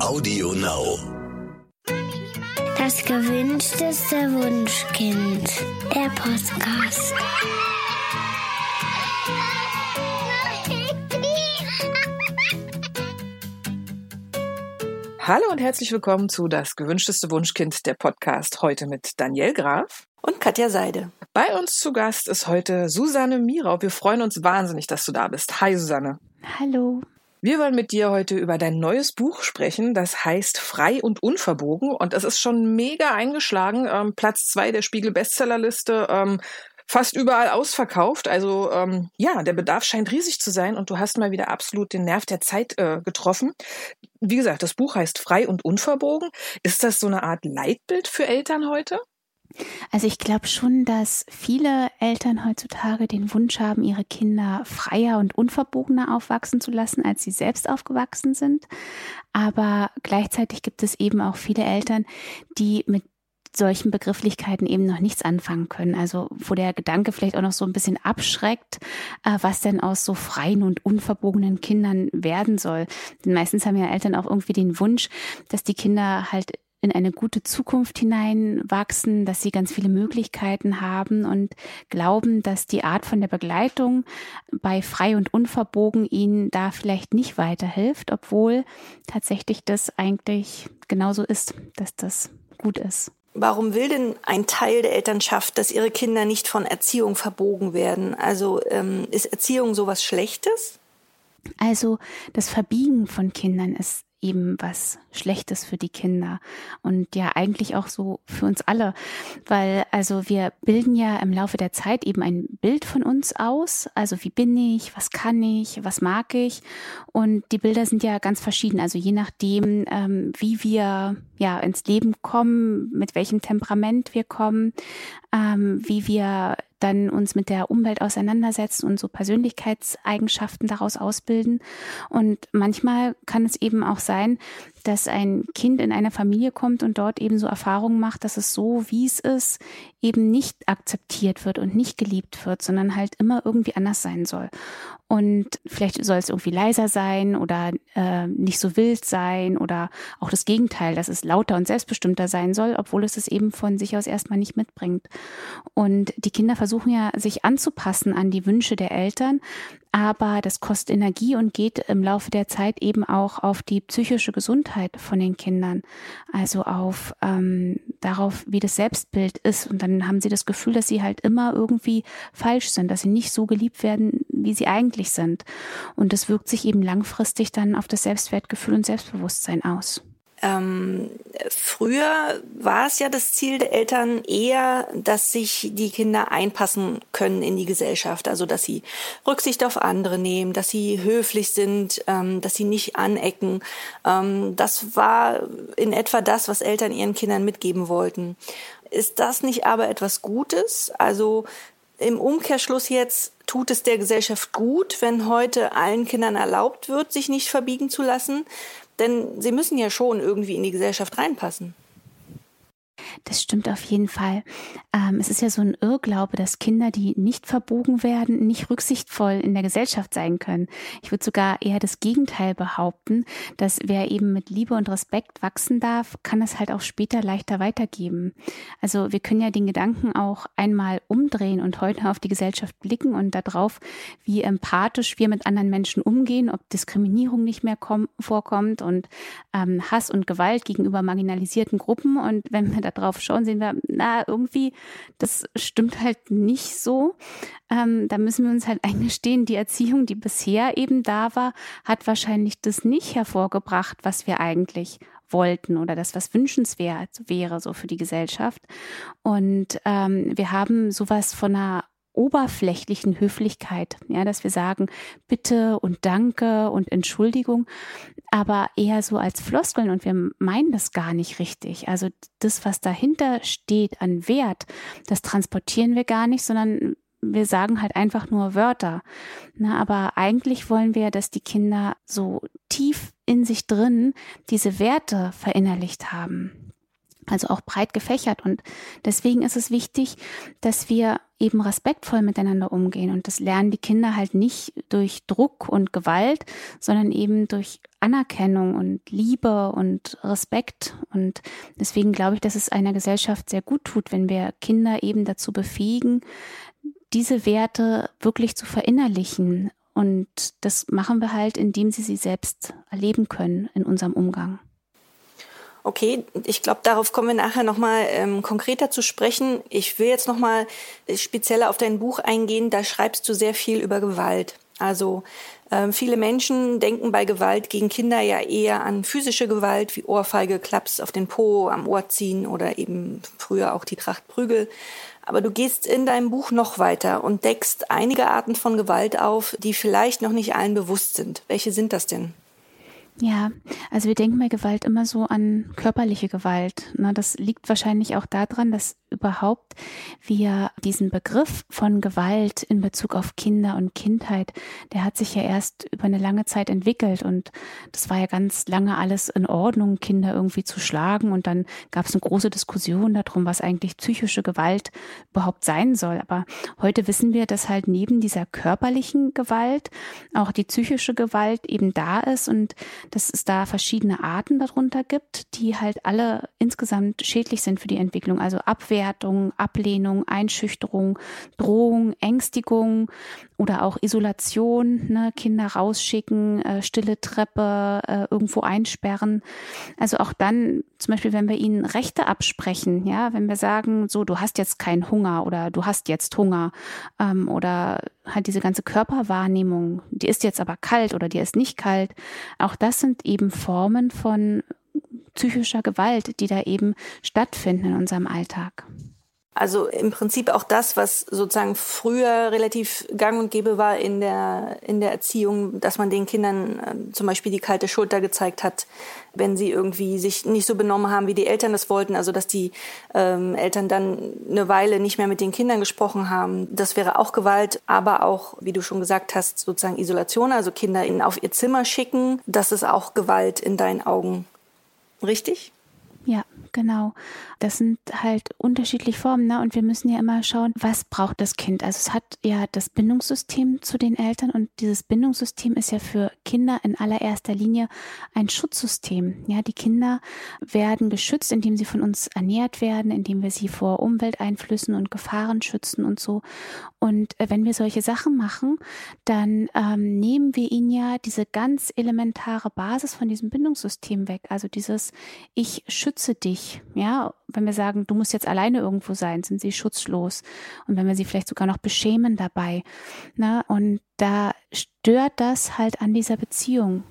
Audio Now. Das gewünschteste Wunschkind. Der Podcast. Hallo und herzlich willkommen zu Das gewünschteste Wunschkind, der Podcast. Heute mit Daniel Graf. Und Katja Seide. Bei uns zu Gast ist heute Susanne Mirau. Wir freuen uns wahnsinnig, dass du da bist. Hi, Susanne. Hallo. Wir wollen mit dir heute über dein neues Buch sprechen. Das heißt Frei und Unverbogen. Und es ist schon mega eingeschlagen. Ähm, Platz zwei der Spiegel-Bestsellerliste. Ähm, fast überall ausverkauft. Also ähm, ja, der Bedarf scheint riesig zu sein und du hast mal wieder absolut den Nerv der Zeit äh, getroffen. Wie gesagt, das Buch heißt Frei und Unverbogen. Ist das so eine Art Leitbild für Eltern heute? Also ich glaube schon, dass viele Eltern heutzutage den Wunsch haben, ihre Kinder freier und unverbogener aufwachsen zu lassen, als sie selbst aufgewachsen sind. Aber gleichzeitig gibt es eben auch viele Eltern, die mit solchen Begrifflichkeiten eben noch nichts anfangen können. Also wo der Gedanke vielleicht auch noch so ein bisschen abschreckt, äh, was denn aus so freien und unverbogenen Kindern werden soll. Denn meistens haben ja Eltern auch irgendwie den Wunsch, dass die Kinder halt in eine gute Zukunft hineinwachsen, dass sie ganz viele Möglichkeiten haben und glauben, dass die Art von der Begleitung bei frei und unverbogen ihnen da vielleicht nicht weiterhilft, obwohl tatsächlich das eigentlich genauso ist, dass das gut ist. Warum will denn ein Teil der Elternschaft, dass ihre Kinder nicht von Erziehung verbogen werden? Also ähm, ist Erziehung sowas Schlechtes? Also das Verbiegen von Kindern ist eben was Schlechtes für die Kinder. Und ja eigentlich auch so für uns alle, weil also wir bilden ja im Laufe der Zeit eben ein Bild von uns aus, also wie bin ich, was kann ich, was mag ich? Und die Bilder sind ja ganz verschieden, also je nachdem, ähm, wie wir ja ins Leben kommen, mit welchem Temperament wir kommen, ähm, wie wir dann uns mit der Umwelt auseinandersetzen und so Persönlichkeitseigenschaften daraus ausbilden. Und manchmal kann es eben auch sein, dass ein Kind in eine Familie kommt und dort eben so Erfahrungen macht, dass es so, wie es ist, eben nicht akzeptiert wird und nicht geliebt wird, sondern halt immer irgendwie anders sein soll. Und vielleicht soll es irgendwie leiser sein oder äh, nicht so wild sein oder auch das Gegenteil, dass es lauter und selbstbestimmter sein soll, obwohl es es eben von sich aus erstmal nicht mitbringt. Und die Kinder versuchen ja, sich anzupassen an die Wünsche der Eltern, aber das kostet Energie und geht im Laufe der Zeit eben auch auf die psychische Gesundheit von den Kindern, also auf ähm, darauf, wie das Selbstbild ist. Und dann haben sie das Gefühl, dass sie halt immer irgendwie falsch sind, dass sie nicht so geliebt werden, wie sie eigentlich sind. Und das wirkt sich eben langfristig dann auf das Selbstwertgefühl und Selbstbewusstsein aus. Ähm, früher war es ja das Ziel der Eltern eher, dass sich die Kinder einpassen können in die Gesellschaft, also dass sie Rücksicht auf andere nehmen, dass sie höflich sind, ähm, dass sie nicht anecken. Ähm, das war in etwa das, was Eltern ihren Kindern mitgeben wollten. Ist das nicht aber etwas Gutes? Also im Umkehrschluss jetzt tut es der Gesellschaft gut, wenn heute allen Kindern erlaubt wird, sich nicht verbiegen zu lassen. Denn sie müssen ja schon irgendwie in die Gesellschaft reinpassen. Das stimmt auf jeden Fall. Ähm, es ist ja so ein Irrglaube, dass Kinder, die nicht verbogen werden, nicht rücksichtsvoll in der Gesellschaft sein können. Ich würde sogar eher das Gegenteil behaupten, dass wer eben mit Liebe und Respekt wachsen darf, kann es halt auch später leichter weitergeben. Also wir können ja den Gedanken auch einmal umdrehen und heute auf die Gesellschaft blicken und darauf, wie empathisch wir mit anderen Menschen umgehen, ob Diskriminierung nicht mehr vorkommt und ähm, Hass und Gewalt gegenüber marginalisierten Gruppen. Und wenn wir drauf schauen, sehen wir, na, irgendwie, das stimmt halt nicht so. Ähm, da müssen wir uns halt eingestehen, die Erziehung, die bisher eben da war, hat wahrscheinlich das nicht hervorgebracht, was wir eigentlich wollten oder das, was wünschenswert wäre, so für die Gesellschaft. Und ähm, wir haben sowas von einer oberflächlichen Höflichkeit, ja, dass wir sagen Bitte und Danke und Entschuldigung, aber eher so als Floskeln und wir meinen das gar nicht richtig. Also das, was dahinter steht an Wert, das transportieren wir gar nicht, sondern wir sagen halt einfach nur Wörter. Na, aber eigentlich wollen wir, dass die Kinder so tief in sich drin diese Werte verinnerlicht haben. Also auch breit gefächert. Und deswegen ist es wichtig, dass wir eben respektvoll miteinander umgehen. Und das lernen die Kinder halt nicht durch Druck und Gewalt, sondern eben durch Anerkennung und Liebe und Respekt. Und deswegen glaube ich, dass es einer Gesellschaft sehr gut tut, wenn wir Kinder eben dazu befähigen, diese Werte wirklich zu verinnerlichen. Und das machen wir halt, indem sie sie selbst erleben können in unserem Umgang. Okay, ich glaube, darauf kommen wir nachher nochmal ähm, konkreter zu sprechen. Ich will jetzt nochmal spezieller auf dein Buch eingehen. Da schreibst du sehr viel über Gewalt. Also ähm, viele Menschen denken bei Gewalt gegen Kinder ja eher an physische Gewalt wie Ohrfeige, Klaps auf den Po, am Ohr ziehen oder eben früher auch die Tracht Prügel. Aber du gehst in deinem Buch noch weiter und deckst einige Arten von Gewalt auf, die vielleicht noch nicht allen bewusst sind. Welche sind das denn? Ja, also wir denken bei Gewalt immer so an körperliche Gewalt. Das liegt wahrscheinlich auch daran, dass überhaupt wir diesen Begriff von Gewalt in Bezug auf Kinder und Kindheit, der hat sich ja erst über eine lange Zeit entwickelt und das war ja ganz lange alles in Ordnung, Kinder irgendwie zu schlagen und dann gab es eine große Diskussion darum, was eigentlich psychische Gewalt überhaupt sein soll. Aber heute wissen wir, dass halt neben dieser körperlichen Gewalt auch die psychische Gewalt eben da ist und dass es da verschiedene Arten darunter gibt, die halt alle insgesamt schädlich sind für die Entwicklung. Also Abwertung, Ablehnung, Einschüchterung, Drohung, Ängstigung oder auch Isolation, ne, Kinder rausschicken, äh, stille Treppe, äh, irgendwo einsperren. Also auch dann, zum Beispiel, wenn wir ihnen Rechte absprechen, ja, wenn wir sagen, so, du hast jetzt keinen Hunger oder du hast jetzt Hunger ähm, oder halt diese ganze Körperwahrnehmung, die ist jetzt aber kalt oder die ist nicht kalt. Auch das sind eben Formen von psychischer Gewalt, die da eben stattfinden in unserem Alltag. Also im Prinzip auch das, was sozusagen früher relativ gang und gäbe war in der, in der Erziehung, dass man den Kindern äh, zum Beispiel die kalte Schulter gezeigt hat, wenn sie irgendwie sich nicht so benommen haben, wie die Eltern das wollten. Also dass die ähm, Eltern dann eine Weile nicht mehr mit den Kindern gesprochen haben. Das wäre auch Gewalt, aber auch, wie du schon gesagt hast, sozusagen Isolation, also Kinder in, auf ihr Zimmer schicken. Das ist auch Gewalt in deinen Augen. Richtig? Ja, genau. Das sind halt unterschiedliche Formen, ne? Und wir müssen ja immer schauen, was braucht das Kind. Also es hat ja das Bindungssystem zu den Eltern und dieses Bindungssystem ist ja für Kinder in allererster Linie ein Schutzsystem. Ja, die Kinder werden geschützt, indem sie von uns ernährt werden, indem wir sie vor Umwelteinflüssen und Gefahren schützen und so. Und äh, wenn wir solche Sachen machen, dann ähm, nehmen wir ihnen ja diese ganz elementare Basis von diesem Bindungssystem weg. Also dieses Ich schütze dich, ja, wenn wir sagen, du musst jetzt alleine irgendwo sein, sind sie schutzlos. Und wenn wir sie vielleicht sogar noch beschämen dabei. Ne? Und da stört das halt an dieser Beziehung.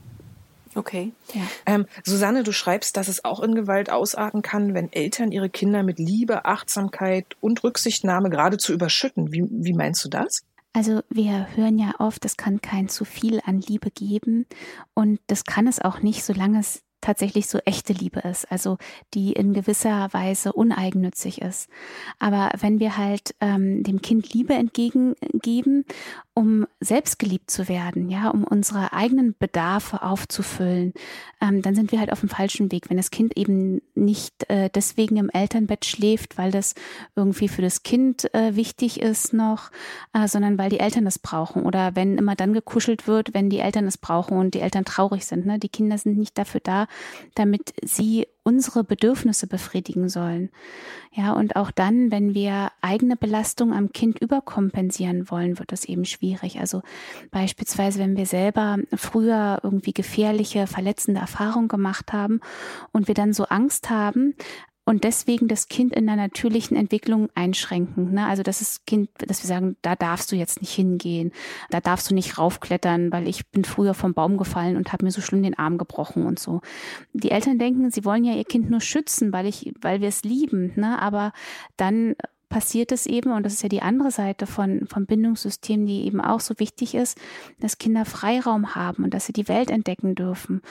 Okay. Ja. Ähm, Susanne, du schreibst, dass es auch in Gewalt ausarten kann, wenn Eltern ihre Kinder mit Liebe, Achtsamkeit und Rücksichtnahme geradezu überschütten. Wie, wie meinst du das? Also wir hören ja oft, es kann kein zu viel an Liebe geben und das kann es auch nicht, solange es tatsächlich so echte Liebe ist, also die in gewisser Weise uneigennützig ist. Aber wenn wir halt ähm, dem Kind Liebe entgegengeben um selbst geliebt zu werden, ja, um unsere eigenen Bedarfe aufzufüllen, ähm, dann sind wir halt auf dem falschen Weg. Wenn das Kind eben nicht äh, deswegen im Elternbett schläft, weil das irgendwie für das Kind äh, wichtig ist noch, äh, sondern weil die Eltern das brauchen oder wenn immer dann gekuschelt wird, wenn die Eltern es brauchen und die Eltern traurig sind. Ne? Die Kinder sind nicht dafür da, damit sie unsere Bedürfnisse befriedigen sollen. Ja, und auch dann, wenn wir eigene Belastung am Kind überkompensieren wollen, wird das eben schwierig. Also beispielsweise, wenn wir selber früher irgendwie gefährliche, verletzende Erfahrungen gemacht haben und wir dann so Angst haben, und deswegen das Kind in der natürlichen Entwicklung einschränken. Ne? Also das ist Kind, dass wir sagen, da darfst du jetzt nicht hingehen, da darfst du nicht raufklettern, weil ich bin früher vom Baum gefallen und habe mir so schlimm den Arm gebrochen und so. Die Eltern denken, sie wollen ja ihr Kind nur schützen, weil ich, weil wir es lieben, ne? aber dann passiert es eben, und das ist ja die andere Seite von, vom Bindungssystem, die eben auch so wichtig ist, dass Kinder Freiraum haben und dass sie die Welt entdecken dürfen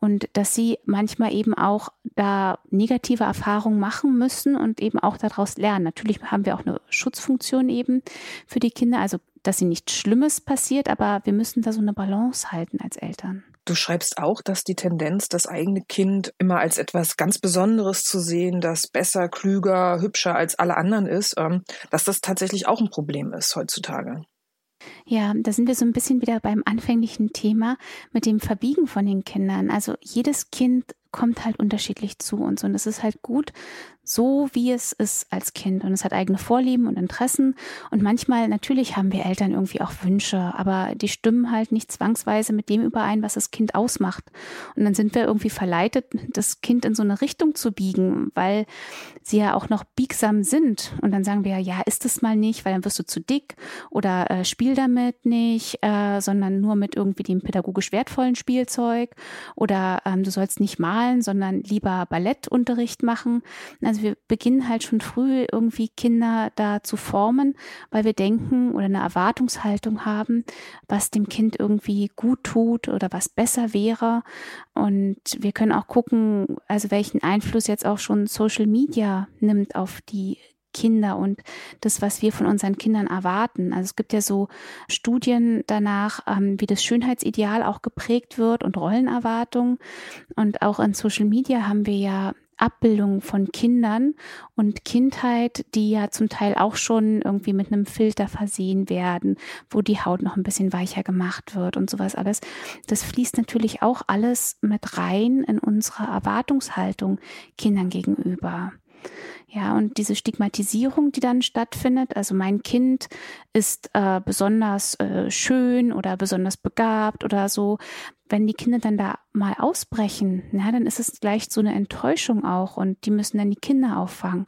und dass sie manchmal eben auch da negative Erfahrungen machen müssen und eben auch daraus lernen. Natürlich haben wir auch eine Schutzfunktion eben für die Kinder, also dass sie nichts Schlimmes passiert, aber wir müssen da so eine Balance halten als Eltern. Du schreibst auch, dass die Tendenz, das eigene Kind immer als etwas ganz Besonderes zu sehen, das besser, klüger, hübscher als alle anderen ist, ähm, dass das tatsächlich auch ein Problem ist heutzutage. Ja, da sind wir so ein bisschen wieder beim anfänglichen Thema mit dem Verbiegen von den Kindern. Also jedes Kind kommt halt unterschiedlich zu uns und es ist halt gut, so wie es ist als Kind. Und es hat eigene Vorlieben und Interessen. Und manchmal natürlich haben wir Eltern irgendwie auch Wünsche, aber die stimmen halt nicht zwangsweise mit dem überein, was das Kind ausmacht. Und dann sind wir irgendwie verleitet, das Kind in so eine Richtung zu biegen, weil sie ja auch noch biegsam sind. Und dann sagen wir ja, ist es mal nicht, weil dann wirst du zu dick oder äh, spiel damit nicht, äh, sondern nur mit irgendwie dem pädagogisch wertvollen Spielzeug. Oder ähm, du sollst nicht malen, sondern lieber Ballettunterricht machen. Also also wir beginnen halt schon früh irgendwie Kinder da zu formen, weil wir denken oder eine Erwartungshaltung haben, was dem Kind irgendwie gut tut oder was besser wäre. Und wir können auch gucken, also welchen Einfluss jetzt auch schon Social Media nimmt auf die Kinder und das, was wir von unseren Kindern erwarten. Also es gibt ja so Studien danach, ähm, wie das Schönheitsideal auch geprägt wird und Rollenerwartungen. Und auch in Social Media haben wir ja Abbildungen von Kindern und Kindheit, die ja zum Teil auch schon irgendwie mit einem Filter versehen werden, wo die Haut noch ein bisschen weicher gemacht wird und sowas alles. Das fließt natürlich auch alles mit rein in unsere Erwartungshaltung Kindern gegenüber. Ja, und diese Stigmatisierung, die dann stattfindet, also mein Kind ist äh, besonders äh, schön oder besonders begabt oder so, wenn die Kinder dann da mal ausbrechen, na, dann ist es gleich so eine Enttäuschung auch und die müssen dann die Kinder auffangen,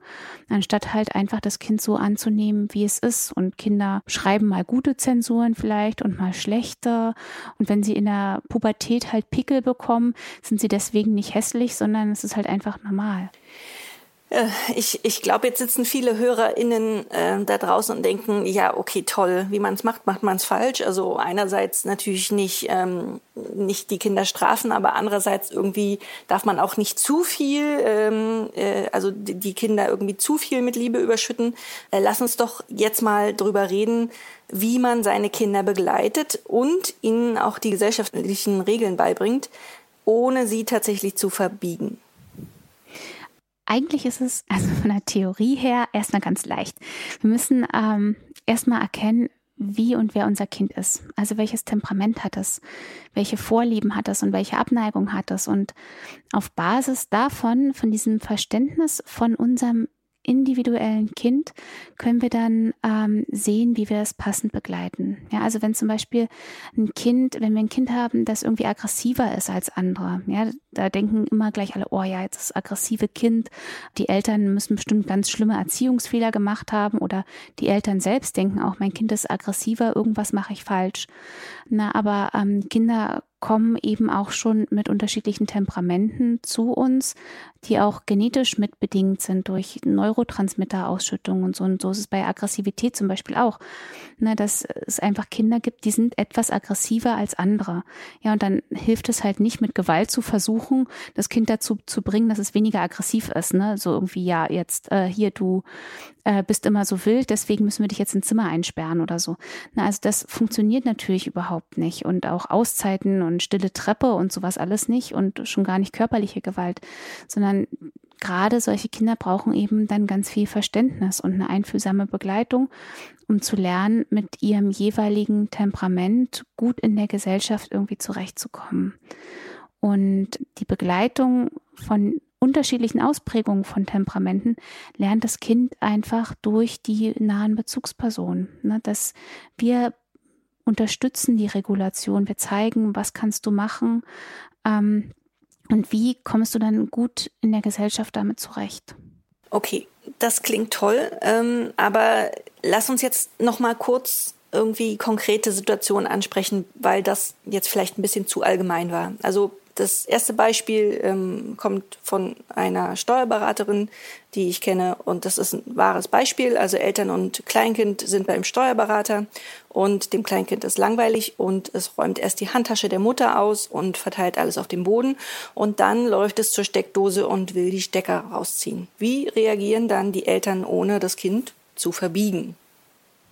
anstatt halt einfach das Kind so anzunehmen, wie es ist. Und Kinder schreiben mal gute Zensuren vielleicht und mal schlechte. Und wenn sie in der Pubertät halt Pickel bekommen, sind sie deswegen nicht hässlich, sondern es ist halt einfach normal. Äh, ich, ich glaube, jetzt sitzen viele HörerInnen äh, da draußen und denken, ja, okay, toll, wie man es macht, macht man es falsch. Also einerseits natürlich nicht, ähm, nicht die Kinder strafen, aber andererseits irgendwie darf man auch nicht zu viel, ähm, äh, also die, Kinder irgendwie zu viel mit Liebe überschütten. Äh, lass uns doch jetzt mal drüber reden, wie man seine Kinder begleitet und ihnen auch die gesellschaftlichen Regeln beibringt, ohne sie tatsächlich zu verbiegen. Eigentlich ist es also von der Theorie her erstmal ganz leicht. Wir müssen ähm, erstmal erkennen, wie und wer unser Kind ist. Also welches Temperament hat es, welche Vorlieben hat es und welche Abneigung hat es. Und auf Basis davon, von diesem Verständnis von unserem individuellen Kind können wir dann ähm, sehen, wie wir es passend begleiten. Ja, also wenn zum Beispiel ein Kind, wenn wir ein Kind haben, das irgendwie aggressiver ist als andere, ja, da denken immer gleich alle, oh ja, jetzt das aggressive Kind, die Eltern müssen bestimmt ganz schlimme Erziehungsfehler gemacht haben oder die Eltern selbst denken auch, mein Kind ist aggressiver, irgendwas mache ich falsch. Na, aber ähm, Kinder kommen eben auch schon mit unterschiedlichen Temperamenten zu uns, die auch genetisch mitbedingt sind durch Neurotransmitterausschüttung und so. Und so ist es bei Aggressivität zum Beispiel auch, ne, dass es einfach Kinder gibt, die sind etwas aggressiver als andere. Ja, und dann hilft es halt nicht mit Gewalt zu versuchen, das Kind dazu zu bringen, dass es weniger aggressiv ist. Ne? So irgendwie, ja, jetzt äh, hier, du äh, bist immer so wild, deswegen müssen wir dich jetzt ins Zimmer einsperren oder so. Na, also das funktioniert natürlich überhaupt nicht. Und auch Auszeiten und stille Treppe und sowas alles nicht und schon gar nicht körperliche Gewalt, sondern gerade solche Kinder brauchen eben dann ganz viel Verständnis und eine einfühlsame Begleitung, um zu lernen, mit ihrem jeweiligen Temperament gut in der Gesellschaft irgendwie zurechtzukommen. Und die Begleitung von unterschiedlichen Ausprägungen von Temperamenten lernt das Kind einfach durch die nahen Bezugspersonen, ne, dass wir unterstützen die Regulation, wir zeigen, was kannst du machen ähm, und wie kommst du dann gut in der Gesellschaft damit zurecht. Okay, das klingt toll, ähm, aber lass uns jetzt noch mal kurz irgendwie konkrete Situationen ansprechen, weil das jetzt vielleicht ein bisschen zu allgemein war. Also das erste Beispiel ähm, kommt von einer Steuerberaterin, die ich kenne. Und das ist ein wahres Beispiel. Also Eltern und Kleinkind sind beim Steuerberater und dem Kleinkind ist langweilig und es räumt erst die Handtasche der Mutter aus und verteilt alles auf dem Boden. Und dann läuft es zur Steckdose und will die Stecker rausziehen. Wie reagieren dann die Eltern, ohne das Kind zu verbiegen?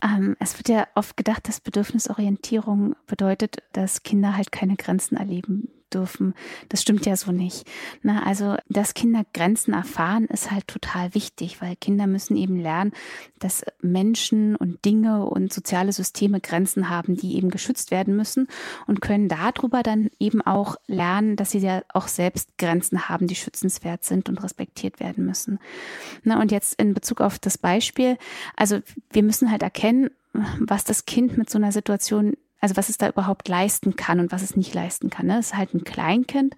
Ähm, es wird ja oft gedacht, dass Bedürfnisorientierung bedeutet, dass Kinder halt keine Grenzen erleben dürfen. Das stimmt ja so nicht. Na, also, dass Kinder Grenzen erfahren, ist halt total wichtig, weil Kinder müssen eben lernen, dass Menschen und Dinge und soziale Systeme Grenzen haben, die eben geschützt werden müssen und können darüber dann eben auch lernen, dass sie ja auch selbst Grenzen haben, die schützenswert sind und respektiert werden müssen. Na, und jetzt in Bezug auf das Beispiel, also wir müssen halt erkennen, was das Kind mit so einer Situation also was es da überhaupt leisten kann und was es nicht leisten kann. Ne? Es ist halt ein Kleinkind,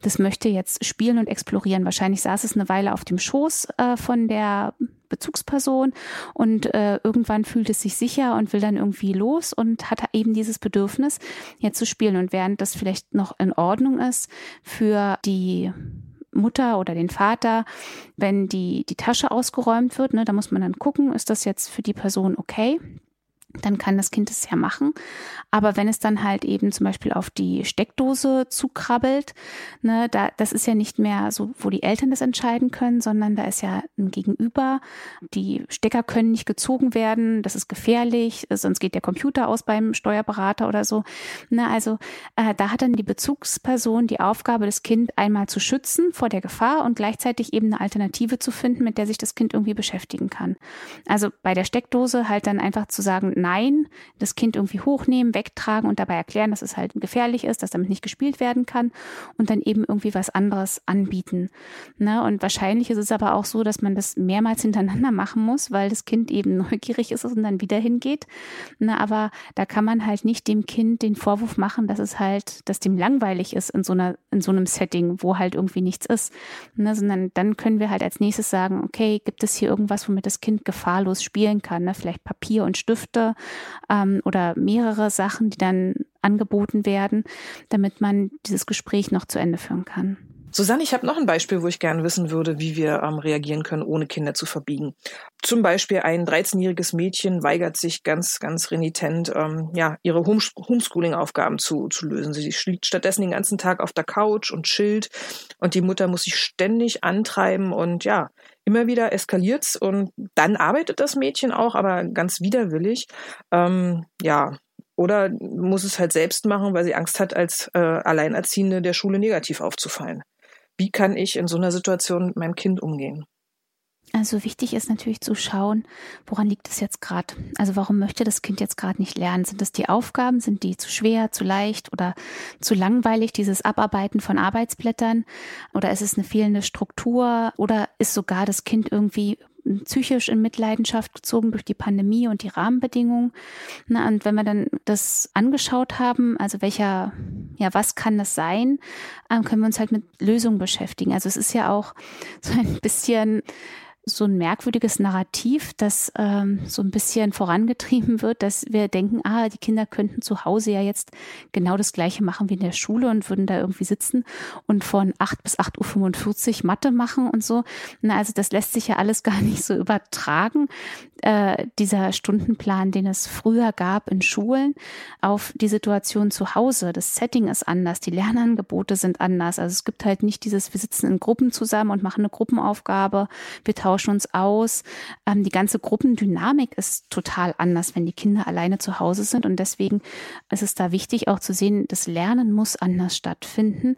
das möchte jetzt spielen und explorieren. Wahrscheinlich saß es eine Weile auf dem Schoß äh, von der Bezugsperson und äh, irgendwann fühlt es sich sicher und will dann irgendwie los und hat eben dieses Bedürfnis, jetzt zu spielen. Und während das vielleicht noch in Ordnung ist für die Mutter oder den Vater, wenn die, die Tasche ausgeräumt wird, ne, da muss man dann gucken, ist das jetzt für die Person okay? Dann kann das Kind es ja machen. Aber wenn es dann halt eben zum Beispiel auf die Steckdose zukrabbelt, ne, da, das ist ja nicht mehr so, wo die Eltern das entscheiden können, sondern da ist ja ein Gegenüber. Die Stecker können nicht gezogen werden, das ist gefährlich, sonst geht der Computer aus beim Steuerberater oder so. Ne, also äh, da hat dann die Bezugsperson die Aufgabe, das Kind einmal zu schützen vor der Gefahr und gleichzeitig eben eine Alternative zu finden, mit der sich das Kind irgendwie beschäftigen kann. Also bei der Steckdose halt dann einfach zu sagen, Nein, das Kind irgendwie hochnehmen, wegtragen und dabei erklären, dass es halt gefährlich ist, dass damit nicht gespielt werden kann und dann eben irgendwie was anderes anbieten. Ne? Und wahrscheinlich ist es aber auch so, dass man das mehrmals hintereinander machen muss, weil das Kind eben neugierig ist und dann wieder hingeht. Ne? Aber da kann man halt nicht dem Kind den Vorwurf machen, dass es halt, dass dem langweilig ist in so einer, in so einem Setting, wo halt irgendwie nichts ist. Ne? Sondern dann können wir halt als nächstes sagen, okay, gibt es hier irgendwas, womit das Kind gefahrlos spielen kann? Ne? Vielleicht Papier und Stifte ähm, oder mehrere Sachen, die dann angeboten werden, damit man dieses Gespräch noch zu Ende führen kann. Susanne, ich habe noch ein Beispiel, wo ich gerne wissen würde, wie wir ähm, reagieren können, ohne Kinder zu verbiegen. Zum Beispiel ein 13-jähriges Mädchen weigert sich ganz, ganz renitent, ähm, ja, ihre Homeschooling-Aufgaben zu, zu lösen. Sie schlägt stattdessen den ganzen Tag auf der Couch und chillt und die Mutter muss sich ständig antreiben und ja, immer wieder eskaliert's und dann arbeitet das Mädchen auch, aber ganz widerwillig. Ähm, ja, oder muss es halt selbst machen, weil sie Angst hat, als äh, Alleinerziehende der Schule negativ aufzufallen. Wie kann ich in so einer Situation mit meinem Kind umgehen? Also wichtig ist natürlich zu schauen, woran liegt es jetzt gerade? Also warum möchte das Kind jetzt gerade nicht lernen? Sind es die Aufgaben? Sind die zu schwer, zu leicht oder zu langweilig, dieses Abarbeiten von Arbeitsblättern? Oder ist es eine fehlende Struktur? Oder ist sogar das Kind irgendwie psychisch in Mitleidenschaft gezogen durch die Pandemie und die Rahmenbedingungen. Na, und wenn wir dann das angeschaut haben, also welcher, ja, was kann das sein, ähm, können wir uns halt mit Lösungen beschäftigen. Also es ist ja auch so ein bisschen so ein merkwürdiges Narrativ, das ähm, so ein bisschen vorangetrieben wird, dass wir denken, ah, die Kinder könnten zu Hause ja jetzt genau das Gleiche machen wie in der Schule und würden da irgendwie sitzen und von 8 bis 8.45 Uhr Mathe machen und so. Na, also das lässt sich ja alles gar nicht so übertragen, äh, dieser Stundenplan, den es früher gab in Schulen, auf die Situation zu Hause. Das Setting ist anders, die Lernangebote sind anders. Also es gibt halt nicht dieses, wir sitzen in Gruppen zusammen und machen eine Gruppenaufgabe, wir tauschen uns aus. Ähm, die ganze Gruppendynamik ist total anders, wenn die Kinder alleine zu Hause sind. Und deswegen ist es da wichtig auch zu sehen, das Lernen muss anders stattfinden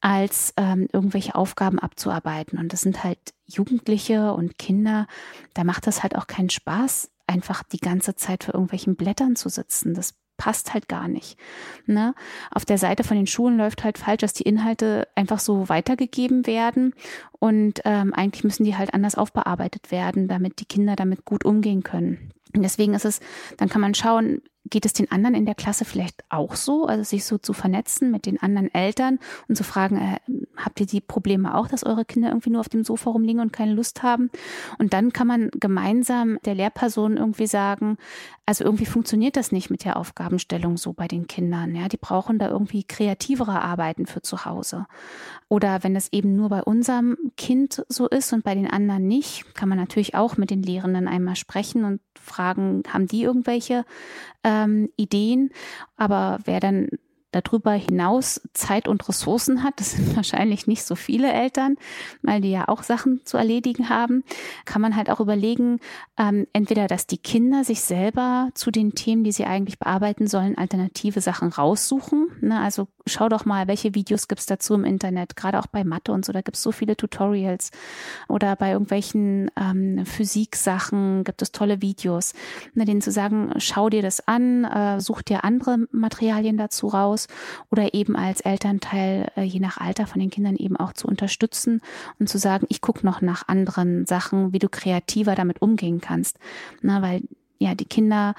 als ähm, irgendwelche Aufgaben abzuarbeiten. Und das sind halt Jugendliche und Kinder, da macht das halt auch keinen Spaß, einfach die ganze Zeit für irgendwelchen Blättern zu sitzen. Das passt halt gar nicht. Ne? Auf der Seite von den Schulen läuft halt falsch, dass die Inhalte einfach so weitergegeben werden und ähm, eigentlich müssen die halt anders aufbearbeitet werden, damit die Kinder damit gut umgehen können. Und deswegen ist es, dann kann man schauen, geht es den anderen in der Klasse vielleicht auch so, also sich so zu vernetzen mit den anderen Eltern und zu fragen, äh, habt ihr die Probleme auch, dass eure Kinder irgendwie nur auf dem Sofa rumliegen und keine Lust haben? Und dann kann man gemeinsam der Lehrperson irgendwie sagen, also irgendwie funktioniert das nicht mit der Aufgabenstellung so bei den Kindern, ja, die brauchen da irgendwie kreativere Arbeiten für zu Hause. Oder wenn es eben nur bei unserem Kind so ist und bei den anderen nicht, kann man natürlich auch mit den Lehrenden einmal sprechen und fragen, haben die irgendwelche ähm, Ideen? Aber wer dann darüber hinaus Zeit und Ressourcen hat, das sind wahrscheinlich nicht so viele Eltern, weil die ja auch Sachen zu erledigen haben, kann man halt auch überlegen, ähm, entweder, dass die Kinder sich selber zu den Themen, die sie eigentlich bearbeiten sollen, alternative Sachen raussuchen. Ne? Also schau doch mal, welche Videos gibt's dazu im Internet, gerade auch bei Mathe und so, da gibt's so viele Tutorials. Oder bei irgendwelchen ähm, Physiksachen gibt es tolle Videos. Ne, denen zu sagen, schau dir das an, äh, such dir andere Materialien dazu raus oder eben als Elternteil, äh, je nach Alter von den Kindern eben auch zu unterstützen und zu sagen, ich gucke noch nach anderen Sachen, wie du kreativer damit umgehen kannst. Na, weil ja, die Kinder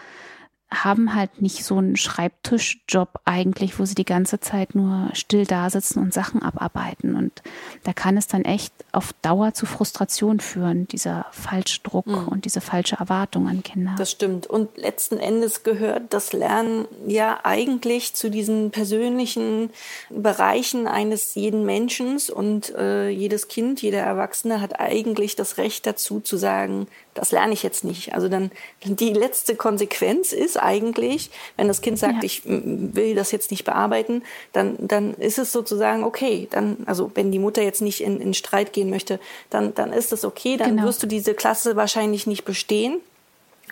haben halt nicht so einen Schreibtischjob eigentlich, wo sie die ganze Zeit nur still da sitzen und Sachen abarbeiten. Und da kann es dann echt auf Dauer zu Frustration führen, dieser Falschdruck mhm. und diese falsche Erwartung an Kinder. Das stimmt. Und letzten Endes gehört das Lernen ja eigentlich zu diesen persönlichen Bereichen eines jeden Menschen und äh, jedes Kind, jeder Erwachsene hat eigentlich das Recht dazu zu sagen, das lerne ich jetzt nicht. Also dann die letzte Konsequenz ist eigentlich, wenn das Kind sagt, ja. ich will das jetzt nicht bearbeiten, dann, dann ist es sozusagen okay. Dann, also wenn die Mutter jetzt nicht in, in Streit gehen möchte, dann, dann ist das okay. Dann genau. wirst du diese Klasse wahrscheinlich nicht bestehen.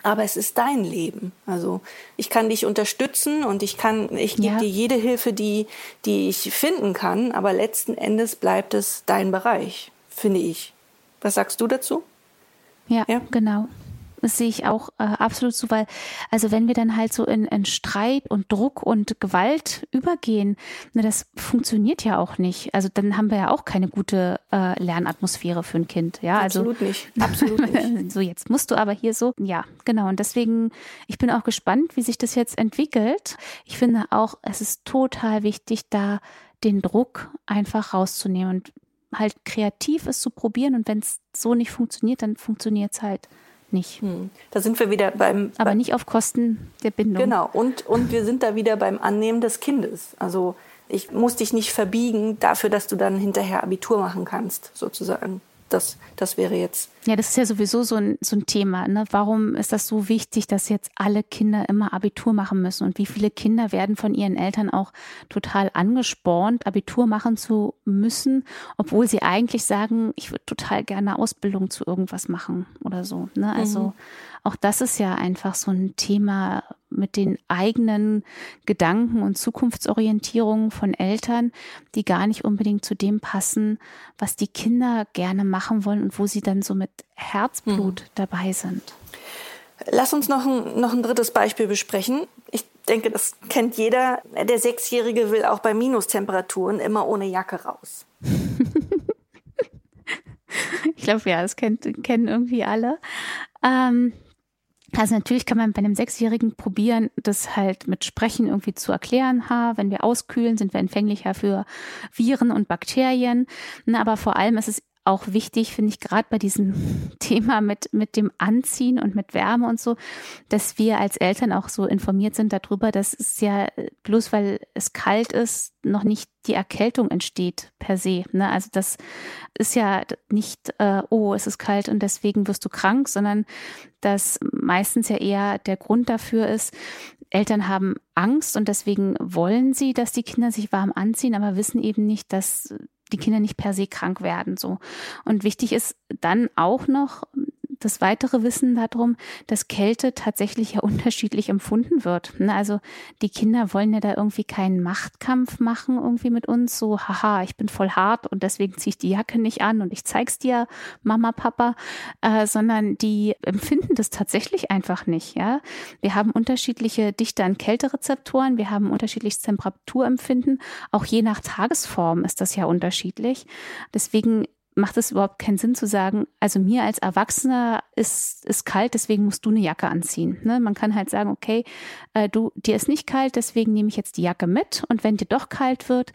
Aber es ist dein Leben. Also ich kann dich unterstützen und ich kann, ich gebe ja. dir jede Hilfe, die, die ich finden kann. Aber letzten Endes bleibt es dein Bereich, finde ich. Was sagst du dazu? Ja, ja. genau. Das sehe ich auch äh, absolut so, weil, also wenn wir dann halt so in, in Streit und Druck und Gewalt übergehen, ne, das funktioniert ja auch nicht. Also dann haben wir ja auch keine gute äh, Lernatmosphäre für ein Kind. Ja, also absolut also, nicht. Absolut nicht. so, jetzt musst du aber hier so. Ja, genau. Und deswegen, ich bin auch gespannt, wie sich das jetzt entwickelt. Ich finde auch, es ist total wichtig, da den Druck einfach rauszunehmen und halt kreativ ist zu probieren und wenn es so nicht funktioniert, dann funktioniert es halt nicht. Hm. Da sind wir wieder beim. Aber nicht auf Kosten der Bindung. Genau. Und, und wir sind da wieder beim Annehmen des Kindes. Also ich muss dich nicht verbiegen dafür, dass du dann hinterher Abitur machen kannst, sozusagen. Das, das wäre jetzt. Ja, das ist ja sowieso so ein, so ein Thema. Ne? Warum ist das so wichtig, dass jetzt alle Kinder immer Abitur machen müssen? Und wie viele Kinder werden von ihren Eltern auch total angespornt, Abitur machen zu müssen, obwohl sie eigentlich sagen, ich würde total gerne Ausbildung zu irgendwas machen oder so. Ne? Also mhm. auch das ist ja einfach so ein Thema, mit den eigenen Gedanken und Zukunftsorientierungen von Eltern, die gar nicht unbedingt zu dem passen, was die Kinder gerne machen wollen und wo sie dann so mit Herzblut mhm. dabei sind. Lass uns noch ein, noch ein drittes Beispiel besprechen. Ich denke, das kennt jeder. Der Sechsjährige will auch bei Minustemperaturen immer ohne Jacke raus. ich glaube, ja, das kennt, kennen irgendwie alle. Ähm, also natürlich kann man bei einem Sechsjährigen probieren, das halt mit Sprechen irgendwie zu erklären. Ha, wenn wir auskühlen, sind wir empfänglicher für Viren und Bakterien. Aber vor allem ist es auch wichtig, finde ich, gerade bei diesem Thema mit, mit dem Anziehen und mit Wärme und so, dass wir als Eltern auch so informiert sind darüber, dass es ja bloß weil es kalt ist, noch nicht die Erkältung entsteht per se. Ne? Also das ist ja nicht, äh, oh, es ist kalt und deswegen wirst du krank, sondern dass meistens ja eher der Grund dafür ist, Eltern haben Angst und deswegen wollen sie, dass die Kinder sich warm anziehen, aber wissen eben nicht, dass die Kinder nicht per se krank werden, so. Und wichtig ist dann auch noch, das weitere Wissen darum, dass Kälte tatsächlich ja unterschiedlich empfunden wird. Ne? Also die Kinder wollen ja da irgendwie keinen Machtkampf machen irgendwie mit uns, so haha, ich bin voll hart und deswegen ziehe ich die Jacke nicht an und ich zeig's dir, Mama, Papa, äh, sondern die empfinden das tatsächlich einfach nicht. Ja, wir haben unterschiedliche Dichte an Kälterezeptoren, wir haben unterschiedliches Temperaturempfinden, auch je nach Tagesform ist das ja unterschiedlich. Deswegen macht es überhaupt keinen Sinn zu sagen, also mir als Erwachsener ist, ist kalt, deswegen musst du eine Jacke anziehen. Ne? Man kann halt sagen, okay, äh, du, dir ist nicht kalt, deswegen nehme ich jetzt die Jacke mit und wenn dir doch kalt wird,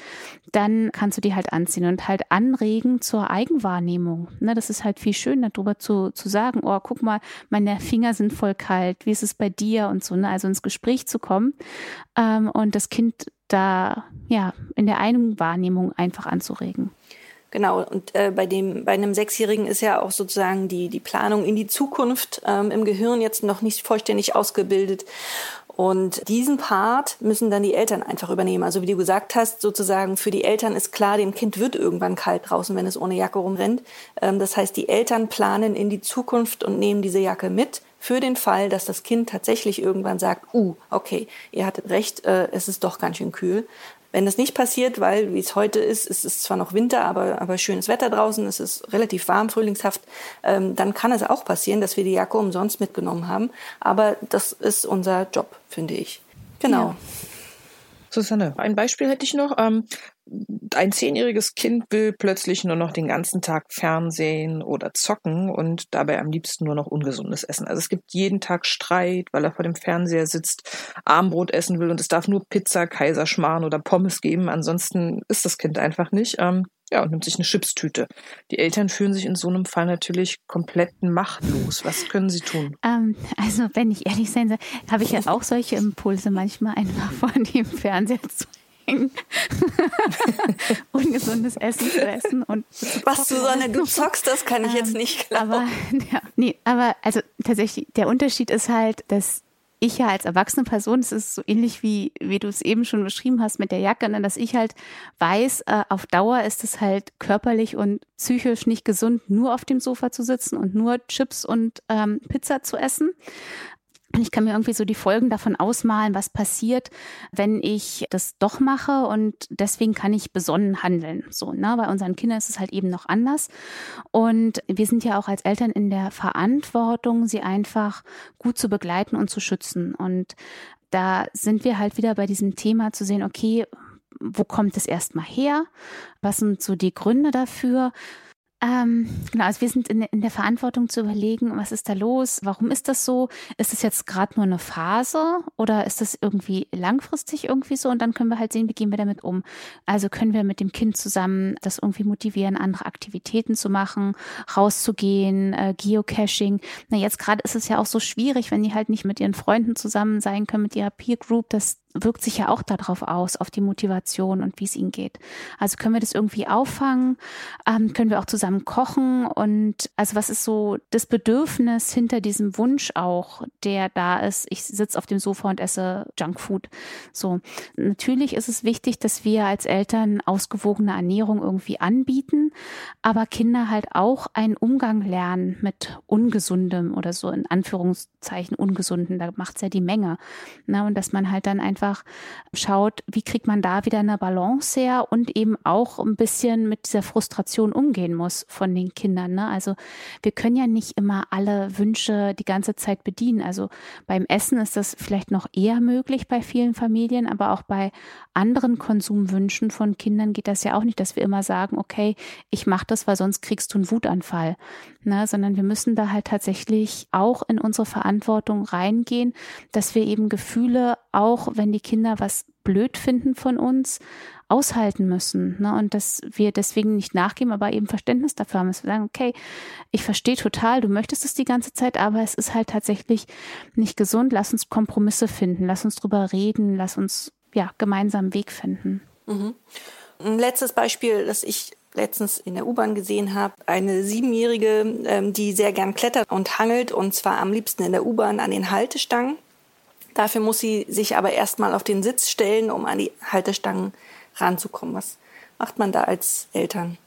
dann kannst du die halt anziehen und halt anregen zur Eigenwahrnehmung. Ne? Das ist halt viel schöner, darüber zu, zu sagen, oh, guck mal, meine Finger sind voll kalt, wie ist es bei dir und so, ne? also ins Gespräch zu kommen ähm, und das Kind da ja in der Eigenwahrnehmung einfach anzuregen. Genau, und äh, bei dem, bei einem Sechsjährigen ist ja auch sozusagen die, die Planung in die Zukunft ähm, im Gehirn jetzt noch nicht vollständig ausgebildet. Und diesen Part müssen dann die Eltern einfach übernehmen. Also wie du gesagt hast, sozusagen für die Eltern ist klar, dem Kind wird irgendwann kalt draußen, wenn es ohne Jacke rumrennt. Ähm, das heißt, die Eltern planen in die Zukunft und nehmen diese Jacke mit für den Fall, dass das Kind tatsächlich irgendwann sagt, uh, okay, ihr hattet recht, äh, es ist doch ganz schön kühl. Wenn das nicht passiert, weil wie es heute ist, es ist zwar noch Winter, aber, aber schönes Wetter draußen, es ist relativ warm, frühlingshaft, ähm, dann kann es auch passieren, dass wir die Jacke umsonst mitgenommen haben. Aber das ist unser Job, finde ich. Genau. Ja. Susanne, ein Beispiel hätte ich noch. Ähm, ein zehnjähriges Kind will plötzlich nur noch den ganzen Tag Fernsehen oder zocken und dabei am liebsten nur noch ungesundes Essen. Also es gibt jeden Tag Streit, weil er vor dem Fernseher sitzt, Armbrot essen will und es darf nur Pizza, Kaiserschmarrn oder Pommes geben. Ansonsten ist das Kind einfach nicht. Ähm, ja, und nimmt sich eine Chipstüte. Die Eltern fühlen sich in so einem Fall natürlich komplett machtlos. Was können sie tun? Ähm, also, wenn ich ehrlich sein soll, habe ich ja auch solche Impulse manchmal einfach vor dem Fernseher zu ungesundes Essen zu essen und was du Sonne, du zockst, das kann ich jetzt nicht glauben. Aber ja, nee, aber also tatsächlich der Unterschied ist halt, dass ich ja als erwachsene Person, das ist so ähnlich wie, wie du es eben schon beschrieben hast mit der Jacke, ne, dass ich halt weiß, äh, auf Dauer ist es halt körperlich und psychisch nicht gesund, nur auf dem Sofa zu sitzen und nur Chips und ähm, Pizza zu essen. Ich kann mir irgendwie so die Folgen davon ausmalen, was passiert, wenn ich das doch mache und deswegen kann ich besonnen handeln. So, ne? Bei unseren Kindern ist es halt eben noch anders. Und wir sind ja auch als Eltern in der Verantwortung, sie einfach gut zu begleiten und zu schützen. Und da sind wir halt wieder bei diesem Thema zu sehen, okay, wo kommt es erstmal her? Was sind so die Gründe dafür? Ähm, genau, also wir sind in, in, der Verantwortung zu überlegen, was ist da los? Warum ist das so? Ist es jetzt gerade nur eine Phase oder ist das irgendwie langfristig irgendwie so? Und dann können wir halt sehen, wie gehen wir damit um. Also können wir mit dem Kind zusammen das irgendwie motivieren, andere Aktivitäten zu machen, rauszugehen, äh, Geocaching. Na, jetzt gerade ist es ja auch so schwierig, wenn die halt nicht mit ihren Freunden zusammen sein können, mit ihrer Peer Group, dass wirkt sich ja auch darauf aus, auf die Motivation und wie es ihnen geht. Also können wir das irgendwie auffangen? Ähm, können wir auch zusammen kochen? Und also was ist so das Bedürfnis hinter diesem Wunsch auch, der da ist? Ich sitze auf dem Sofa und esse Junkfood. So. Natürlich ist es wichtig, dass wir als Eltern ausgewogene Ernährung irgendwie anbieten, aber Kinder halt auch einen Umgang lernen mit ungesundem oder so in Anführungszeichen ungesunden. Da macht es ja die Menge. Na, und dass man halt dann einfach einfach schaut, wie kriegt man da wieder eine Balance her und eben auch ein bisschen mit dieser Frustration umgehen muss von den Kindern. Ne? Also wir können ja nicht immer alle Wünsche die ganze Zeit bedienen. Also beim Essen ist das vielleicht noch eher möglich bei vielen Familien, aber auch bei anderen Konsumwünschen von Kindern geht das ja auch nicht, dass wir immer sagen, okay, ich mache das, weil sonst kriegst du einen Wutanfall. Ne? Sondern wir müssen da halt tatsächlich auch in unsere Verantwortung reingehen, dass wir eben Gefühle, auch wenn die Kinder was blöd finden von uns, aushalten müssen. Ne? Und dass wir deswegen nicht nachgeben, aber eben Verständnis dafür haben, dass wir sagen, okay, ich verstehe total, du möchtest es die ganze Zeit, aber es ist halt tatsächlich nicht gesund. Lass uns Kompromisse finden, lass uns drüber reden, lass uns ja gemeinsam Weg finden. Mhm. Ein letztes Beispiel, das ich letztens in der U-Bahn gesehen habe, eine Siebenjährige, ähm, die sehr gern klettert und hangelt und zwar am liebsten in der U-Bahn an den Haltestangen. Dafür muss sie sich aber erstmal auf den Sitz stellen, um an die Haltestangen ranzukommen. Was macht man da als Eltern?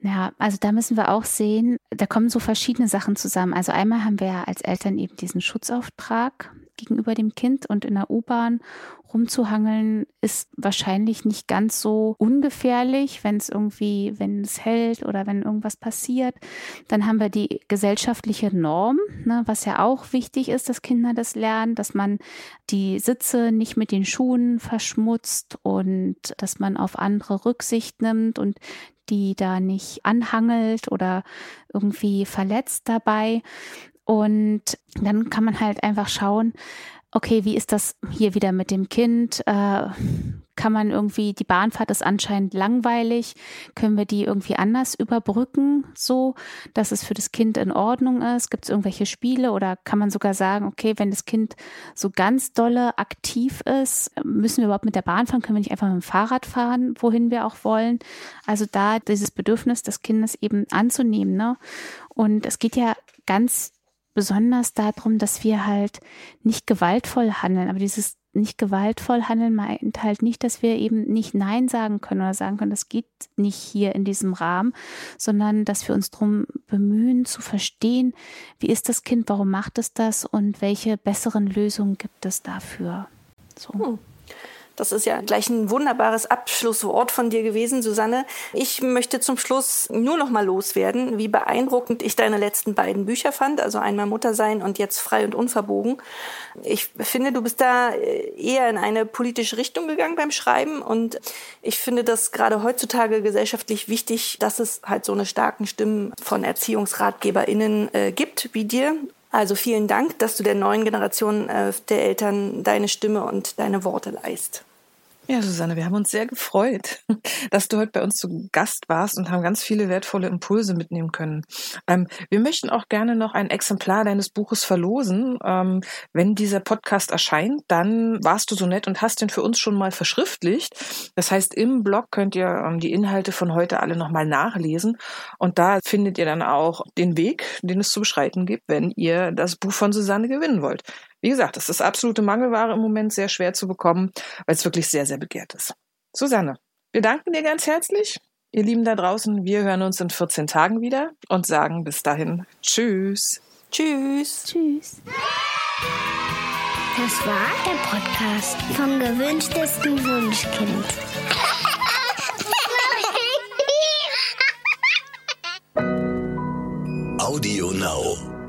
Ja, also da müssen wir auch sehen, da kommen so verschiedene Sachen zusammen. Also einmal haben wir als Eltern eben diesen Schutzauftrag gegenüber dem Kind und in der U-Bahn rumzuhangeln ist wahrscheinlich nicht ganz so ungefährlich, wenn es irgendwie, wenn es hält oder wenn irgendwas passiert. Dann haben wir die gesellschaftliche Norm, ne, was ja auch wichtig ist, dass Kinder das lernen, dass man die Sitze nicht mit den Schuhen verschmutzt und dass man auf andere Rücksicht nimmt und die da nicht anhangelt oder irgendwie verletzt dabei. Und dann kann man halt einfach schauen, okay, wie ist das hier wieder mit dem Kind? Äh, kann man irgendwie, die Bahnfahrt ist anscheinend langweilig, können wir die irgendwie anders überbrücken, so dass es für das Kind in Ordnung ist? Gibt es irgendwelche Spiele oder kann man sogar sagen, okay, wenn das Kind so ganz dolle aktiv ist, müssen wir überhaupt mit der Bahn fahren, können wir nicht einfach mit dem Fahrrad fahren, wohin wir auch wollen? Also da dieses Bedürfnis des Kindes eben anzunehmen, ne? Und es geht ja ganz besonders darum, dass wir halt nicht gewaltvoll handeln. Aber dieses nicht gewaltvoll handeln meint halt nicht, dass wir eben nicht Nein sagen können oder sagen können, das geht nicht hier in diesem Rahmen, sondern dass wir uns darum bemühen zu verstehen, wie ist das Kind, warum macht es das und welche besseren Lösungen gibt es dafür. So. Hm. Das ist ja gleich ein wunderbares Abschlusswort von dir gewesen, Susanne. Ich möchte zum Schluss nur noch mal loswerden, wie beeindruckend ich deine letzten beiden Bücher fand, also einmal Mutter sein und jetzt frei und unverbogen. Ich finde, du bist da äh, eher in eine politische Richtung gegangen beim Schreiben und ich finde das gerade heutzutage gesellschaftlich wichtig, dass es halt so eine starken Stimmen von ErziehungsratgeberInnen äh, gibt wie dir also vielen Dank, dass du der neuen Generation äh, der Eltern deine Stimme und deine Worte leist. Ja, Susanne, wir haben uns sehr gefreut, dass du heute bei uns zu Gast warst und haben ganz viele wertvolle Impulse mitnehmen können. Ähm, wir möchten auch gerne noch ein Exemplar deines Buches verlosen. Ähm, wenn dieser Podcast erscheint, dann warst du so nett und hast den für uns schon mal verschriftlicht. Das heißt, im Blog könnt ihr ähm, die Inhalte von heute alle nochmal nachlesen. Und da findet ihr dann auch den Weg, den es zu beschreiten gibt, wenn ihr das Buch von Susanne gewinnen wollt. Wie gesagt, das ist absolute Mangelware im Moment, sehr schwer zu bekommen, weil es wirklich sehr, sehr begehrt ist. Susanne, wir danken dir ganz herzlich. Ihr Lieben da draußen, wir hören uns in 14 Tagen wieder und sagen bis dahin Tschüss. Tschüss. Tschüss. Das war der Podcast vom gewünschtesten Wunschkind. Audio Now.